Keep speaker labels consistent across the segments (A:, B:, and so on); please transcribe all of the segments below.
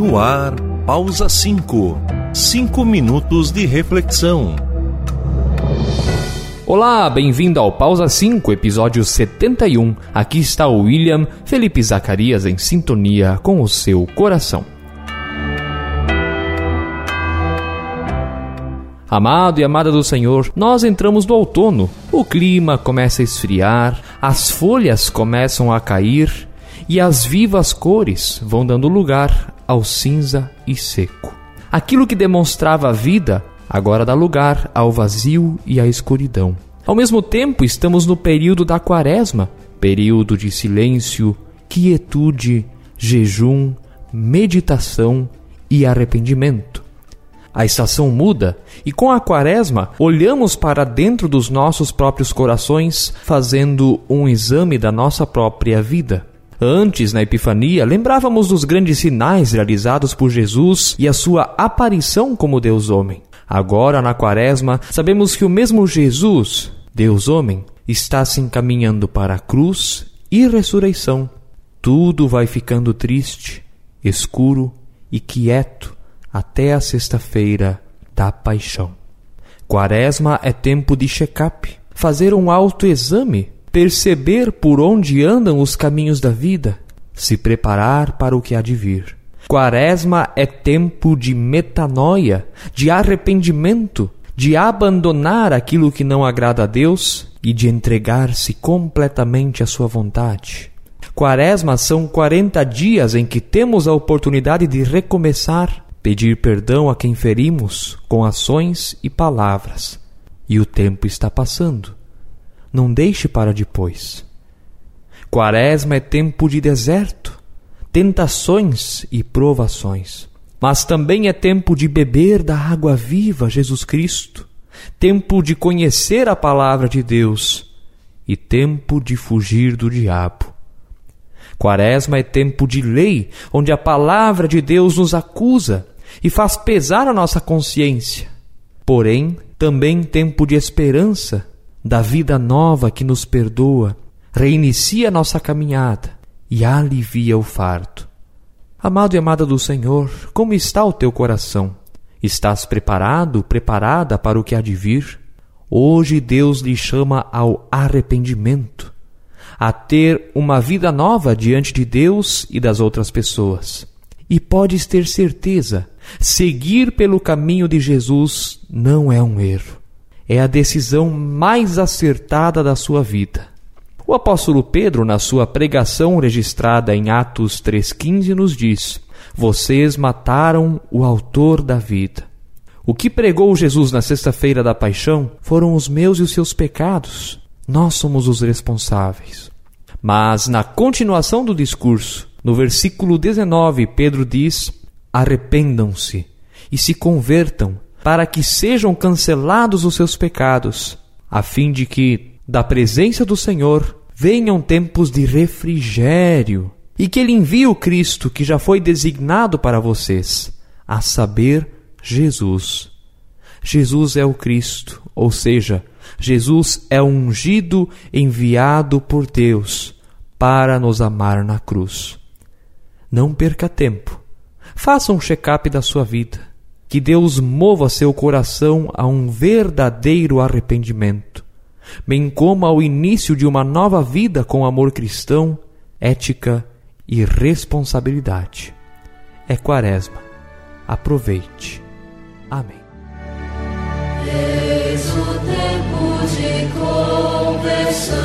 A: No ar, pausa 5. Cinco minutos de reflexão.
B: Olá, bem-vindo ao Pausa 5, episódio 71. Aqui está o William Felipe Zacarias em sintonia com o seu coração. Amado e amada do Senhor, nós entramos no outono. O clima começa a esfriar, as folhas começam a cair e as vivas cores vão dando lugar ao cinza e seco. Aquilo que demonstrava a vida agora dá lugar ao vazio e à escuridão. Ao mesmo tempo, estamos no período da quaresma período de silêncio, quietude, jejum, meditação e arrependimento. A estação muda e com a quaresma olhamos para dentro dos nossos próprios corações, fazendo um exame da nossa própria vida. Antes, na Epifania, lembrávamos dos grandes sinais realizados por Jesus e a sua aparição como Deus-homem. Agora, na Quaresma, sabemos que o mesmo Jesus, Deus-homem, está se encaminhando para a cruz e ressurreição. Tudo vai ficando triste, escuro e quieto até a sexta-feira da paixão. Quaresma é tempo de check-up, fazer um autoexame, perceber por onde andam os caminhos da vida, se preparar para o que há de vir. Quaresma é tempo de metanoia, de arrependimento, de abandonar aquilo que não agrada a Deus e de entregar-se completamente à sua vontade. Quaresma são 40 dias em que temos a oportunidade de recomeçar, pedir perdão a quem ferimos com ações e palavras. E o tempo está passando. Não deixe para depois. Quaresma é tempo de deserto, tentações e provações. Mas também é tempo de beber da água viva, Jesus Cristo, tempo de conhecer a palavra de Deus e tempo de fugir do diabo. Quaresma é tempo de lei, onde a palavra de Deus nos acusa e faz pesar a nossa consciência. Porém, também tempo de esperança, da vida nova que nos perdoa, reinicia nossa caminhada e alivia o fardo. Amado e amada do Senhor, como está o teu coração? Estás preparado, preparada para o que há de vir? Hoje Deus lhe chama ao arrependimento, a ter uma vida nova diante de Deus e das outras pessoas. E podes ter certeza, seguir pelo caminho de Jesus não é um erro. É a decisão mais acertada da sua vida. O apóstolo Pedro, na sua pregação registrada em Atos 3,15, nos diz: Vocês mataram o autor da vida. O que pregou Jesus na sexta-feira da paixão foram os meus e os seus pecados. Nós somos os responsáveis. Mas, na continuação do discurso, no versículo 19, Pedro diz: Arrependam-se e se convertam, para que sejam cancelados os seus pecados, a fim de que, da presença do Senhor, venham tempos de refrigério e que Ele envie o Cristo que já foi designado para vocês, a saber, Jesus. Jesus é o Cristo, ou seja, Jesus é o ungido enviado por Deus para nos amar na cruz. Não perca tempo. Faça um check-up da sua vida. Que Deus mova seu coração a um verdadeiro arrependimento, bem como ao início de uma nova vida com amor cristão, ética e responsabilidade. É Quaresma. Aproveite. Amém.
C: Eis o tempo de conversão,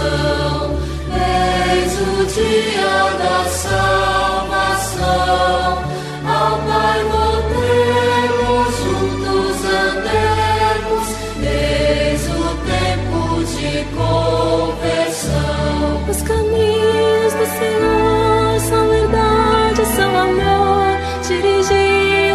C: eis o dia